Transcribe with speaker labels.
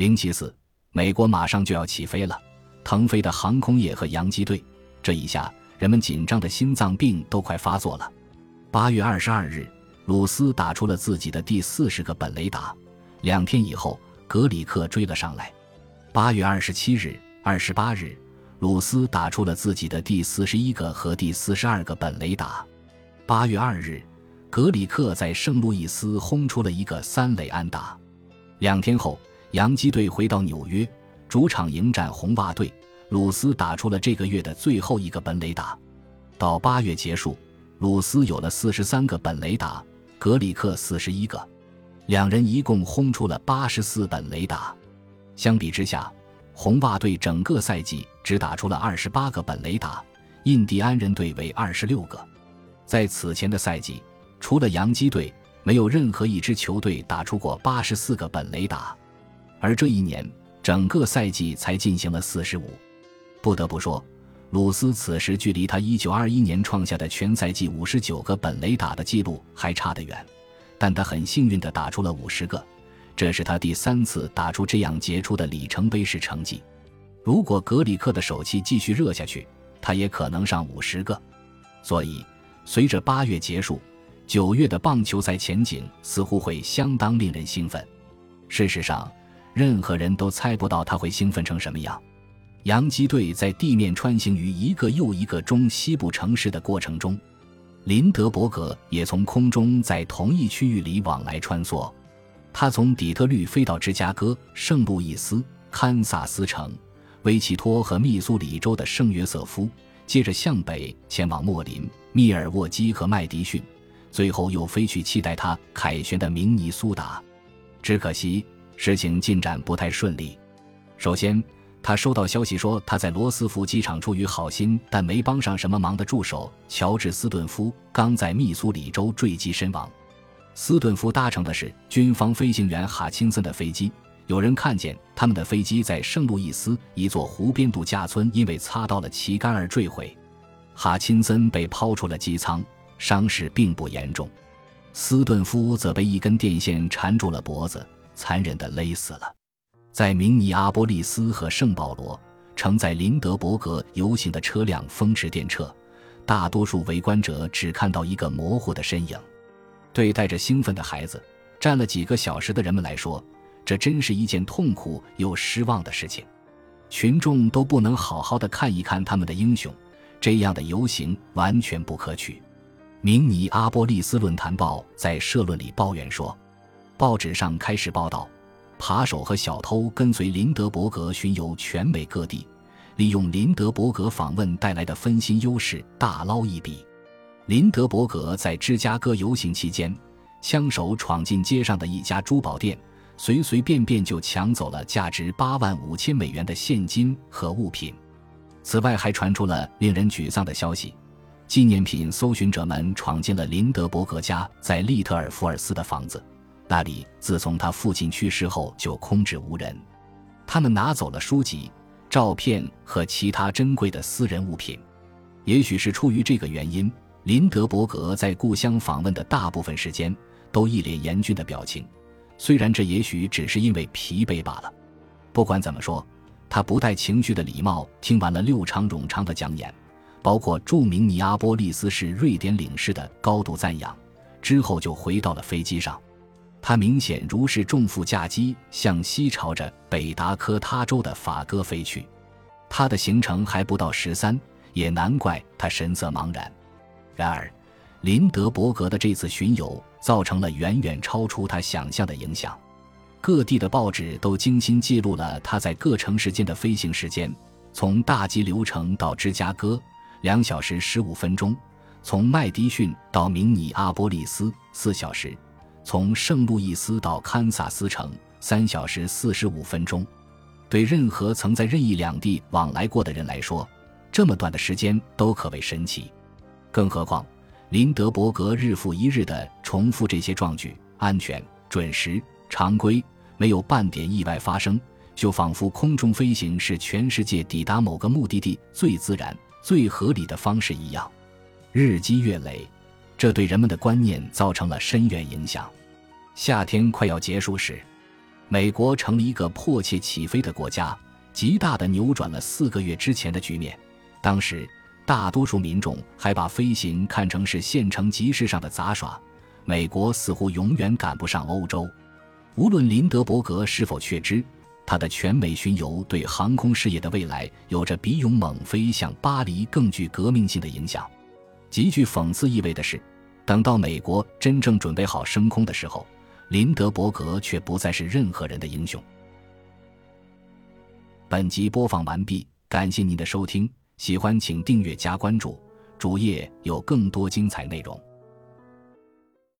Speaker 1: 零七四，美国马上就要起飞了，腾飞的航空业和洋机队，这一下人们紧张的心脏病都快发作了。八月二十二日，鲁斯打出了自己的第四十个本雷达，两天以后，格里克追了上来。八月二十七日、二十八日，鲁斯打出了自己的第四十一个和第四十二个本雷达。八月二日。格里克在圣路易斯轰出了一个三垒安打。两天后，洋基队回到纽约主场迎战红袜队，鲁斯打出了这个月的最后一个本垒打。到八月结束，鲁斯有了四十三个本垒打，格里克四十一个，两人一共轰出了八十四本垒打。相比之下，红袜队整个赛季只打出了二十八个本垒打，印第安人队为二十六个。在此前的赛季。除了洋基队，没有任何一支球队打出过八十四个本垒打，而这一年整个赛季才进行了四十五。不得不说，鲁斯此时距离他一九二一年创下的全赛季五十九个本垒打的记录还差得远，但他很幸运地打出了五十个，这是他第三次打出这样杰出的里程碑式成绩。如果格里克的手气继续热下去，他也可能上五十个。所以，随着八月结束。九月的棒球赛前景似乎会相当令人兴奋。事实上，任何人都猜不到他会兴奋成什么样。洋基队在地面穿行于一个又一个中西部城市的过程中，林德伯格也从空中在同一区域里往来穿梭。他从底特律飞到芝加哥、圣路易斯、堪萨斯城、维奇托和密苏里州的圣约瑟夫，接着向北前往莫林、密尔沃基和麦迪逊。最后又飞去期待他凯旋的明尼苏达，只可惜事情进展不太顺利。首先，他收到消息说他在罗斯福机场出于好心但没帮上什么忙的助手乔治斯顿夫刚在密苏里州坠机身亡。斯顿夫搭乘的是军方飞行员哈钦森的飞机，有人看见他们的飞机在圣路易斯一座湖边度假村因为擦到了旗杆而坠毁，哈钦森被抛出了机舱。伤势并不严重，斯顿夫则被一根电线缠住了脖子，残忍地勒死了。在明尼阿波利斯和圣保罗，承载林德伯格游行的车辆风驰电掣，大多数围观者只看到一个模糊的身影。对带着兴奋的孩子站了几个小时的人们来说，这真是一件痛苦又失望的事情。群众都不能好好的看一看他们的英雄，这样的游行完全不可取。明尼阿波利斯论坛报在社论里抱怨说：“报纸上开始报道，扒手和小偷跟随林德伯格巡游全美各地，利用林德伯格访问带来的分心优势大捞一笔。林德伯格在芝加哥游行期间，枪手闯进街上的一家珠宝店，随随便便就抢走了价值八万五千美元的现金和物品。此外，还传出了令人沮丧的消息。”纪念品搜寻者们闯进了林德伯格家在利特尔福尔斯的房子，那里自从他父亲去世后就空置无人。他们拿走了书籍、照片和其他珍贵的私人物品。也许是出于这个原因，林德伯格在故乡访问的大部分时间都一脸严峻的表情。虽然这也许只是因为疲惫罢了。不管怎么说，他不带情绪的礼貌听完了六场冗长的讲演。包括著名尼阿波利斯市瑞典领事的高度赞扬，之后就回到了飞机上。他明显如释重负，驾机向西朝着北达科他州的法戈飞去。他的行程还不到十三，也难怪他神色茫然。然而，林德伯格的这次巡游造成了远远超出他想象的影响。各地的报纸都精心记录了他在各城市间的飞行时间，从大吉流城到芝加哥。两小时十五分钟，从麦迪逊到明尼阿波利斯四小时，从圣路易斯到堪萨斯城三小时四十五分钟。对任何曾在任意两地往来过的人来说，这么短的时间都可谓神奇。更何况，林德伯格日复一日地重复这些壮举：安全、准时、常规，没有半点意外发生，就仿佛空中飞行是全世界抵达某个目的地最自然。最合理的方式一样，日积月累，这对人们的观念造成了深远影响。夏天快要结束时，美国成了一个迫切起飞的国家，极大地扭转了四个月之前的局面。当时，大多数民众还把飞行看成是县城集市上的杂耍。美国似乎永远赶不上欧洲。无论林德伯格是否确知，他的全美巡游对航空事业的未来有着比勇猛飞向巴黎更具革命性的影响。极具讽刺意味的是，等到美国真正准备好升空的时候。林德伯格却不再是任何人的英雄。本集播放完毕，感谢您的收听，喜欢请订阅加关注，主页有更多精彩内容。